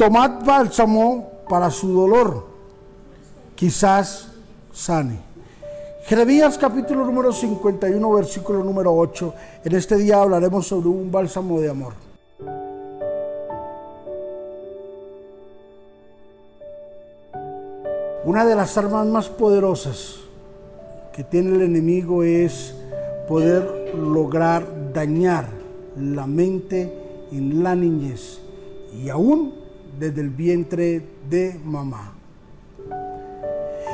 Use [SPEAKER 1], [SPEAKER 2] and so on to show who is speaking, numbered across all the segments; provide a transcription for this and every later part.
[SPEAKER 1] tomad bálsamo para su dolor, quizás sane. Jeremías capítulo número 51, versículo número 8. En este día hablaremos sobre un bálsamo de amor. Una de las armas más poderosas que tiene el enemigo es poder lograr dañar la mente en la niñez y aún desde el vientre de mamá.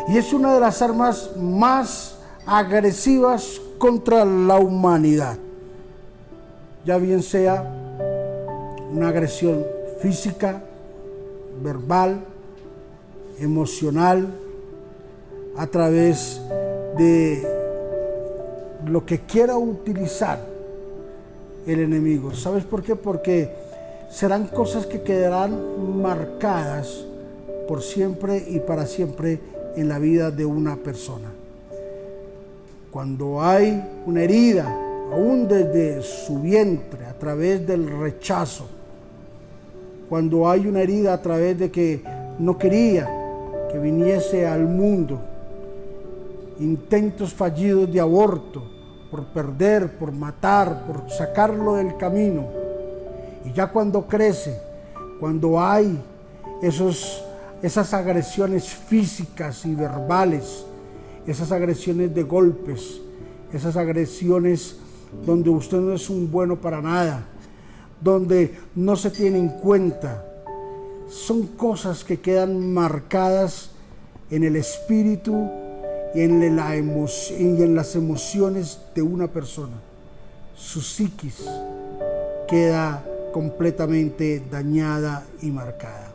[SPEAKER 1] Y es una de las armas más agresivas contra la humanidad. Ya bien sea una agresión física, verbal, emocional, a través de lo que quiera utilizar el enemigo. ¿Sabes por qué? Porque serán cosas que quedarán marcadas por siempre y para siempre en la vida de una persona. Cuando hay una herida, aún desde su vientre, a través del rechazo, cuando hay una herida a través de que no quería que viniese al mundo, intentos fallidos de aborto, por perder, por matar, por sacarlo del camino. Y ya cuando crece, cuando hay esos, esas agresiones físicas y verbales, esas agresiones de golpes, esas agresiones donde usted no es un bueno para nada, donde no se tiene en cuenta, son cosas que quedan marcadas en el espíritu y en, la y en las emociones de una persona. Su psiquis queda completamente dañada y marcada.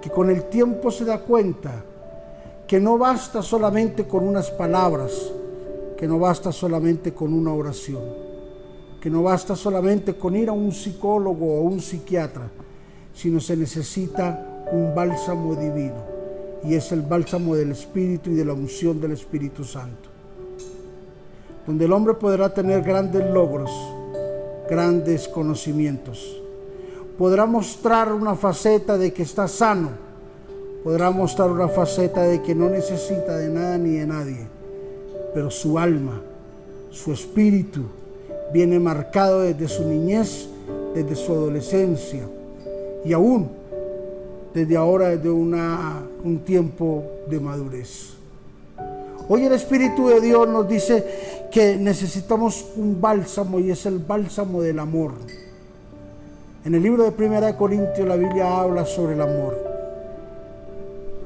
[SPEAKER 1] Que con el tiempo se da cuenta que no basta solamente con unas palabras, que no basta solamente con una oración, que no basta solamente con ir a un psicólogo o un psiquiatra, sino se necesita un bálsamo divino y es el bálsamo del Espíritu y de la unción del Espíritu Santo. Donde el hombre podrá tener grandes logros, grandes conocimientos. Podrá mostrar una faceta de que está sano. Podrá mostrar una faceta de que no necesita de nada ni de nadie. Pero su alma, su espíritu, viene marcado desde su niñez, desde su adolescencia y aún desde ahora, desde una, un tiempo de madurez. Hoy el Espíritu de Dios nos dice que necesitamos un bálsamo y es el bálsamo del amor. En el libro de Primera de Corintios la Biblia habla sobre el amor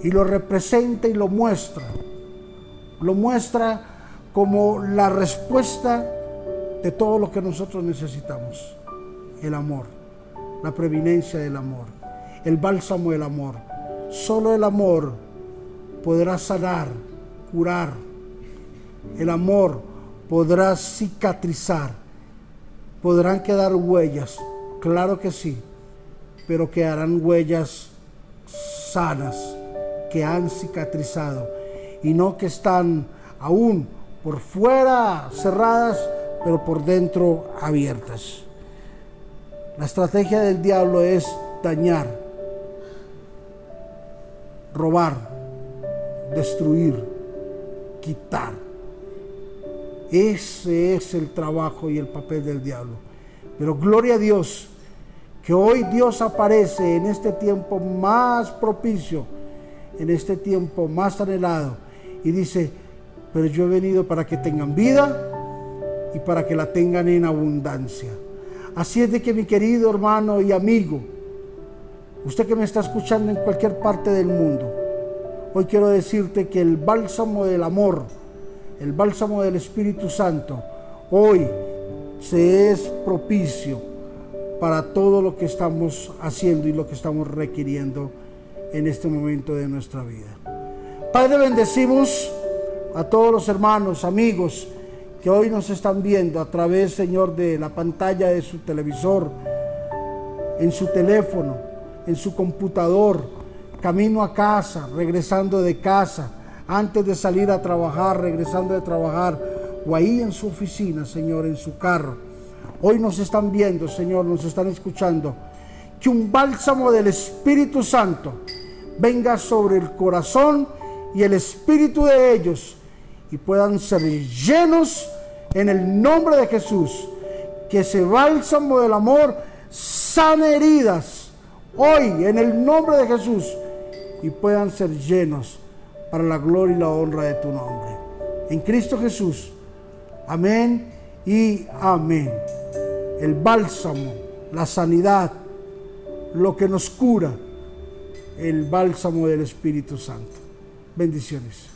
[SPEAKER 1] y lo representa y lo muestra. Lo muestra como la respuesta de todo lo que nosotros necesitamos. El amor, la preeminencia del amor el bálsamo del amor. Solo el amor podrá sanar, curar. El amor podrá cicatrizar. Podrán quedar huellas, claro que sí, pero quedarán huellas sanas que han cicatrizado y no que están aún por fuera cerradas, pero por dentro abiertas. La estrategia del diablo es dañar, robar, destruir, quitar. Ese es el trabajo y el papel del diablo. Pero gloria a Dios que hoy Dios aparece en este tiempo más propicio, en este tiempo más anhelado, y dice, pero yo he venido para que tengan vida y para que la tengan en abundancia. Así es de que mi querido hermano y amigo, Usted que me está escuchando en cualquier parte del mundo, hoy quiero decirte que el bálsamo del amor, el bálsamo del Espíritu Santo, hoy se es propicio para todo lo que estamos haciendo y lo que estamos requiriendo en este momento de nuestra vida. Padre, bendecimos a todos los hermanos, amigos que hoy nos están viendo a través, Señor, de la pantalla de su televisor, en su teléfono, en su computador, camino a casa, regresando de casa, antes de salir a trabajar, regresando de trabajar, o ahí en su oficina, Señor, en su carro. Hoy nos están viendo, Señor, nos están escuchando. que un bálsamo del Espíritu Santo venga sobre el corazón y el espíritu de ellos y puedan ser llenos en el nombre de Jesús. Que ese bálsamo del amor sane heridas hoy en el nombre de Jesús y puedan ser llenos para la gloria y la honra de tu nombre. En Cristo Jesús. Amén y amén. El bálsamo, la sanidad, lo que nos cura, el bálsamo del Espíritu Santo. Bendiciones.